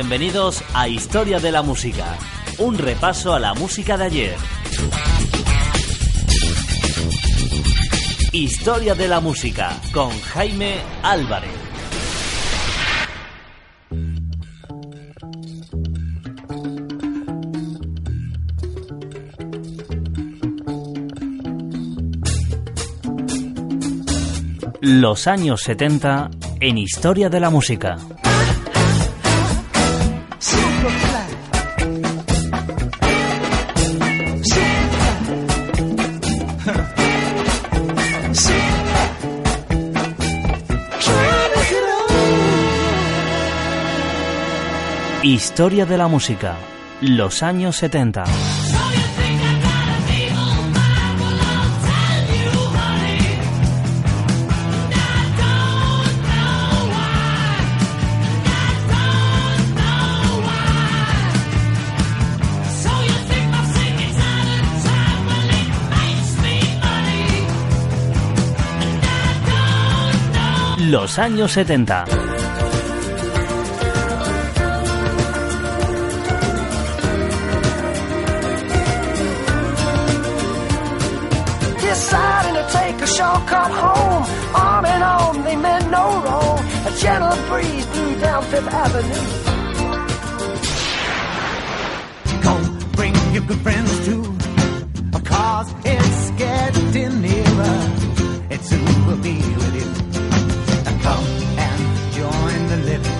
Bienvenidos a Historia de la Música, un repaso a la música de ayer. Historia de la Música con Jaime Álvarez. Los años 70 en Historia de la Música. Historia de la música. Los años 70. Los años 70. Down Fifth Avenue. Go bring your good friends too, cause it's getting nearer. It soon will be with you. Come and join the living.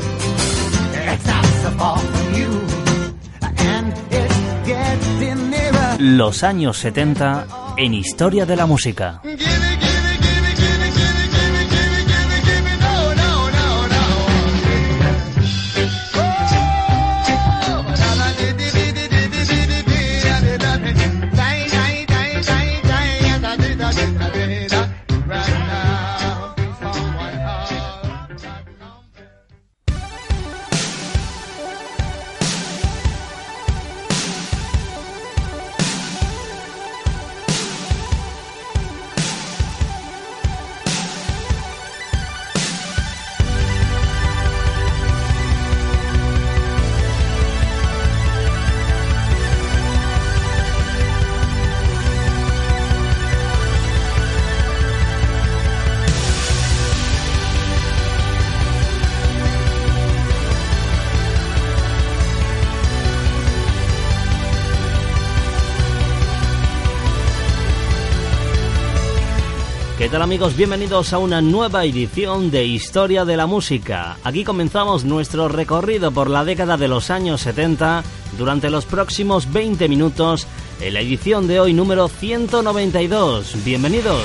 It's not so far from you, and it's getting nearer. Los años 70 en Historia de la música. ¿Qué tal amigos? Bienvenidos a una nueva edición de Historia de la Música. Aquí comenzamos nuestro recorrido por la década de los años 70 durante los próximos 20 minutos en la edición de hoy número 192. Bienvenidos.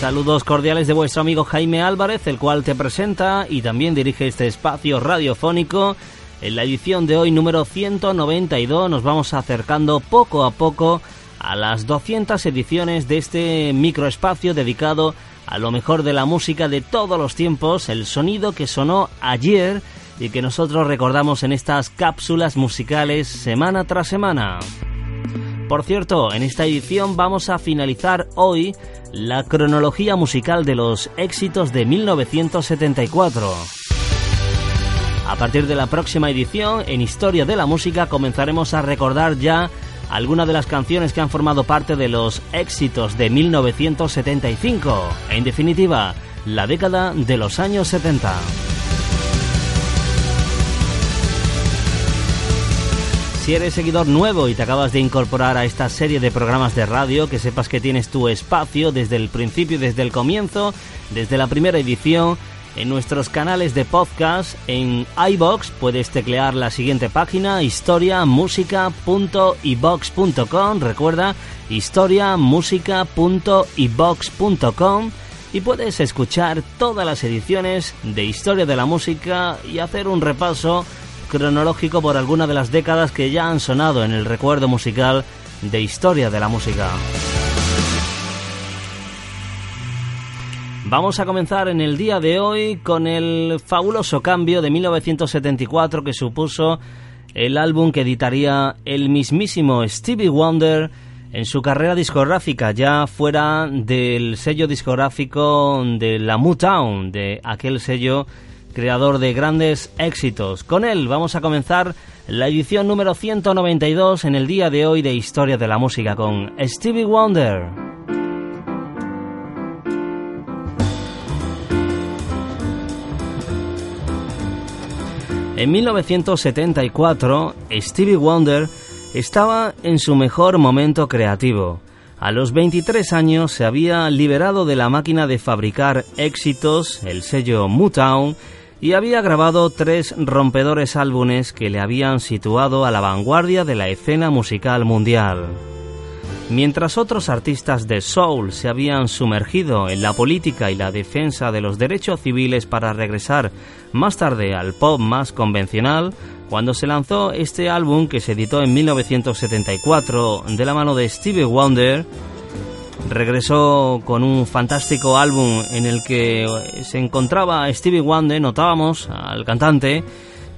Saludos cordiales de vuestro amigo Jaime Álvarez, el cual te presenta y también dirige este espacio radiofónico. En la edición de hoy número 192 nos vamos acercando poco a poco a las 200 ediciones de este microespacio dedicado a lo mejor de la música de todos los tiempos, el sonido que sonó ayer y que nosotros recordamos en estas cápsulas musicales semana tras semana. Por cierto, en esta edición vamos a finalizar hoy la cronología musical de los éxitos de 1974. A partir de la próxima edición, en Historia de la Música, comenzaremos a recordar ya algunas de las canciones que han formado parte de los éxitos de 1975. En definitiva, la década de los años 70. Si eres seguidor nuevo y te acabas de incorporar a esta serie de programas de radio, que sepas que tienes tu espacio desde el principio, desde el comienzo, desde la primera edición, en nuestros canales de podcast en iBox puedes teclear la siguiente página historiamusica.ibox.com recuerda historiamusica.ibox.com y puedes escuchar todas las ediciones de Historia de la Música y hacer un repaso cronológico por alguna de las décadas que ya han sonado en el recuerdo musical de Historia de la Música. Vamos a comenzar en el día de hoy con el fabuloso cambio de 1974 que supuso el álbum que editaría el mismísimo Stevie Wonder en su carrera discográfica, ya fuera del sello discográfico de la Motown, de aquel sello creador de grandes éxitos. Con él vamos a comenzar la edición número 192 en el día de hoy de Historia de la Música con Stevie Wonder. En 1974, Stevie Wonder estaba en su mejor momento creativo. A los 23 años se había liberado de la máquina de fabricar éxitos, el sello Motown, y había grabado tres rompedores álbumes que le habían situado a la vanguardia de la escena musical mundial. Mientras otros artistas de soul se habían sumergido en la política y la defensa de los derechos civiles para regresar más tarde al pop más convencional, cuando se lanzó este álbum que se editó en 1974 de la mano de Stevie Wonder, regresó con un fantástico álbum en el que se encontraba Stevie Wonder, notábamos al cantante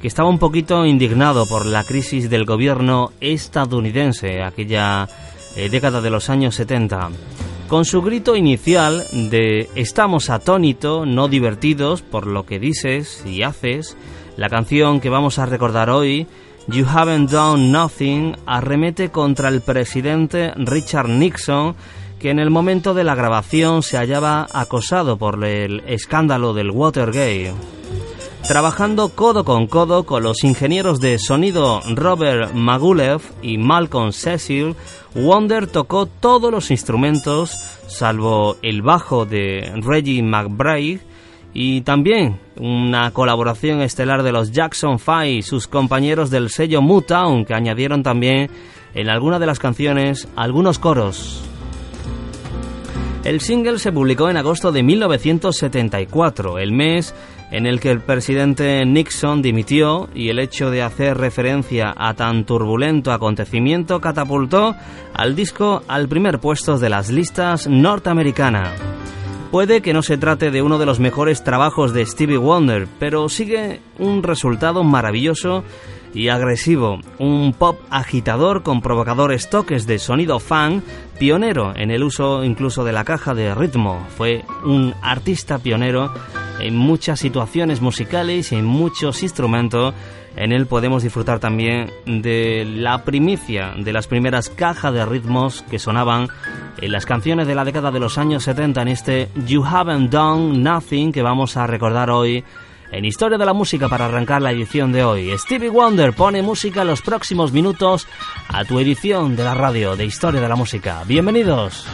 que estaba un poquito indignado por la crisis del gobierno estadounidense, aquella eh, década de los años 70. Con su grito inicial de Estamos atónito, no divertidos por lo que dices y haces, la canción que vamos a recordar hoy, You Haven't Done Nothing, arremete contra el presidente Richard Nixon, que en el momento de la grabación se hallaba acosado por el escándalo del Watergate. Trabajando codo con codo con los ingenieros de sonido Robert Magulev y Malcolm Cecil, Wonder tocó todos los instrumentos, salvo el bajo de Reggie McBride, y también una colaboración estelar de los Jackson Five y sus compañeros del sello Motown, que añadieron también en alguna de las canciones algunos coros. El single se publicó en agosto de 1974, el mes en el que el presidente Nixon dimitió y el hecho de hacer referencia a tan turbulento acontecimiento catapultó al disco al primer puesto de las listas norteamericanas. Puede que no se trate de uno de los mejores trabajos de Stevie Wonder, pero sigue un resultado maravilloso y agresivo, un pop agitador con provocadores toques de sonido fan, pionero en el uso incluso de la caja de ritmo. Fue un artista pionero en muchas situaciones musicales y en muchos instrumentos. En él podemos disfrutar también de la primicia de las primeras cajas de ritmos que sonaban en las canciones de la década de los años 70 en este You Haven't Done Nothing que vamos a recordar hoy en Historia de la Música para arrancar la edición de hoy. Stevie Wonder pone música los próximos minutos a tu edición de la radio de Historia de la Música. Bienvenidos.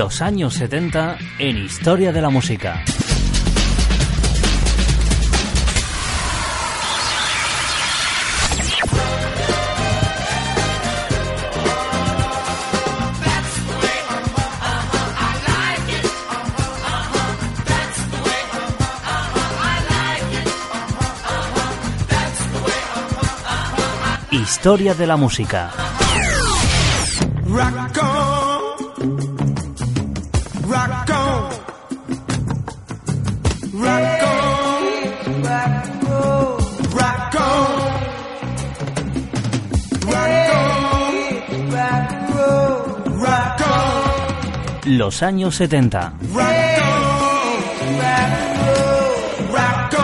Los años 70 en Historia de la Música. Historia de la música. Los años 70. rock on,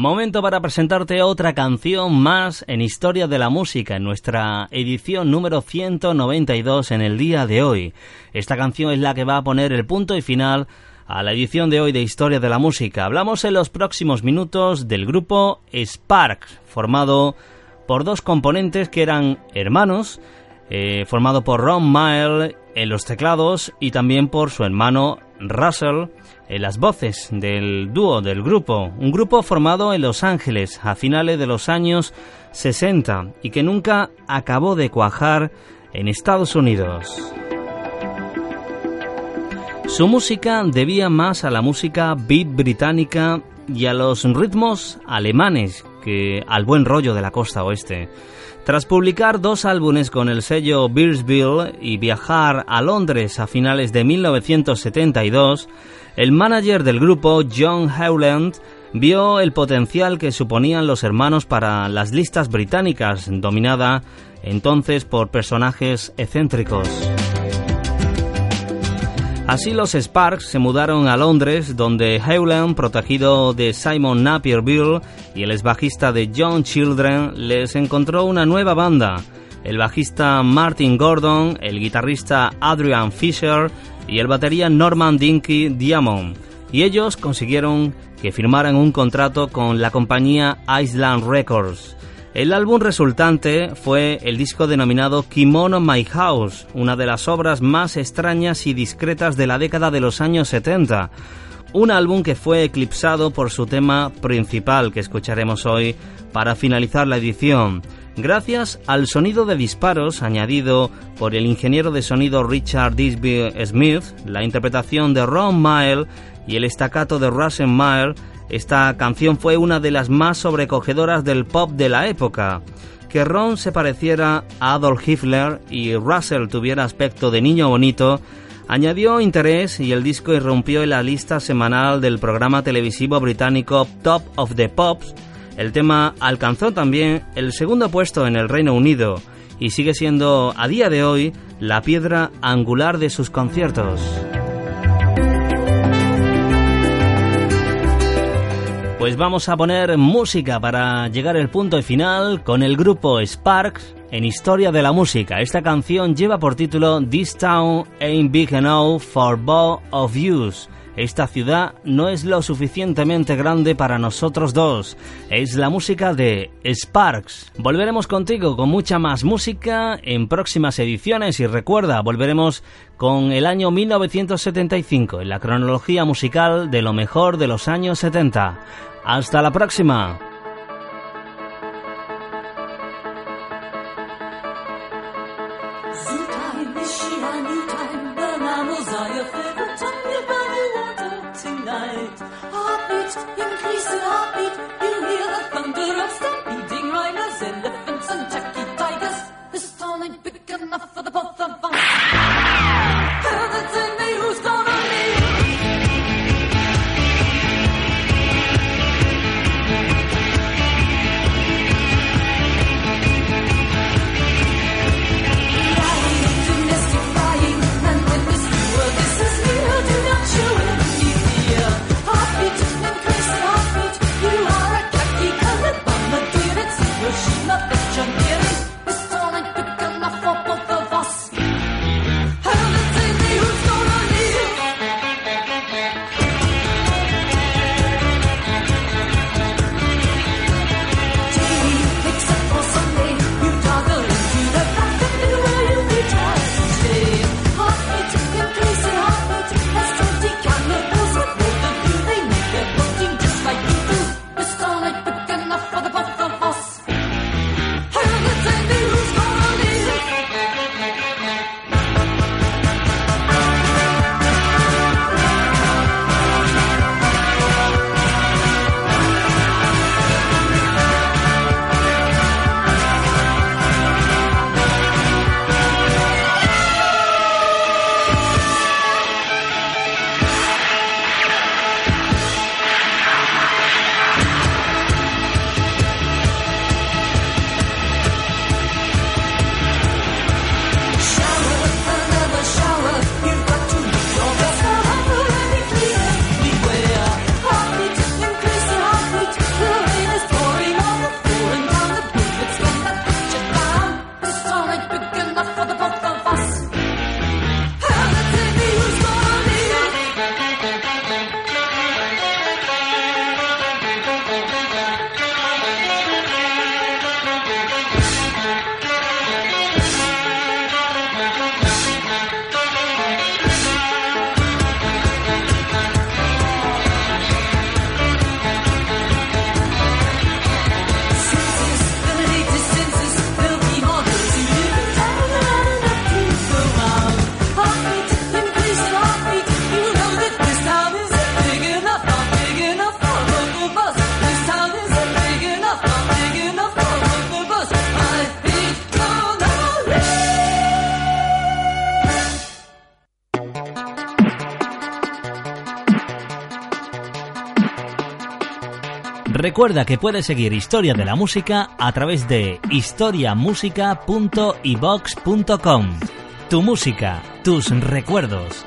Momento para presentarte otra canción más en Historia de la Música, en nuestra edición número 192 en el día de hoy. Esta canción es la que va a poner el punto y final a la edición de hoy de Historia de la Música. Hablamos en los próximos minutos del grupo Sparks, formado por dos componentes que eran hermanos, eh, formado por Ron Mile en los teclados y también por su hermano Russell en las voces del dúo del grupo, un grupo formado en Los Ángeles a finales de los años 60 y que nunca acabó de cuajar en Estados Unidos. Su música debía más a la música beat británica y a los ritmos alemanes que al buen rollo de la costa oeste. Tras publicar dos álbumes con el sello Beersville y viajar a Londres a finales de 1972, el manager del grupo, John Howland, vio el potencial que suponían los hermanos para las listas británicas, dominada entonces por personajes excéntricos. Así los Sparks se mudaron a Londres, donde Howland, protegido de Simon Napierville y el ex bajista de John Children, les encontró una nueva banda. El bajista Martin Gordon, el guitarrista Adrian Fisher y el batería Norman Dinky Diamond. Y ellos consiguieron que firmaran un contrato con la compañía Island Records. El álbum resultante fue el disco denominado Kimono My House, una de las obras más extrañas y discretas de la década de los años 70. Un álbum que fue eclipsado por su tema principal que escucharemos hoy para finalizar la edición. Gracias al sonido de disparos añadido por el ingeniero de sonido Richard Disby Smith, la interpretación de Ron Mile y el estacato de Russell Mile, esta canción fue una de las más sobrecogedoras del pop de la época. Que Ron se pareciera a Adolf Hitler y Russell tuviera aspecto de niño bonito, añadió interés y el disco irrumpió en la lista semanal del programa televisivo británico Top of the Pops. El tema alcanzó también el segundo puesto en el Reino Unido y sigue siendo a día de hoy la piedra angular de sus conciertos. Pues vamos a poner música para llegar al punto final con el grupo Sparks en Historia de la Música. Esta canción lleva por título This Town Ain't Big Enough for Both of Yous. Esta ciudad no es lo suficientemente grande para nosotros dos. Es la música de Sparks. Volveremos contigo con mucha más música en próximas ediciones y recuerda, volveremos con el año 1975 en la cronología musical de lo mejor de los años 70. Hasta la próxima. Recuerda que puedes seguir Historia de la Música a través de historiamusica.ibox.com. Tu música, tus recuerdos.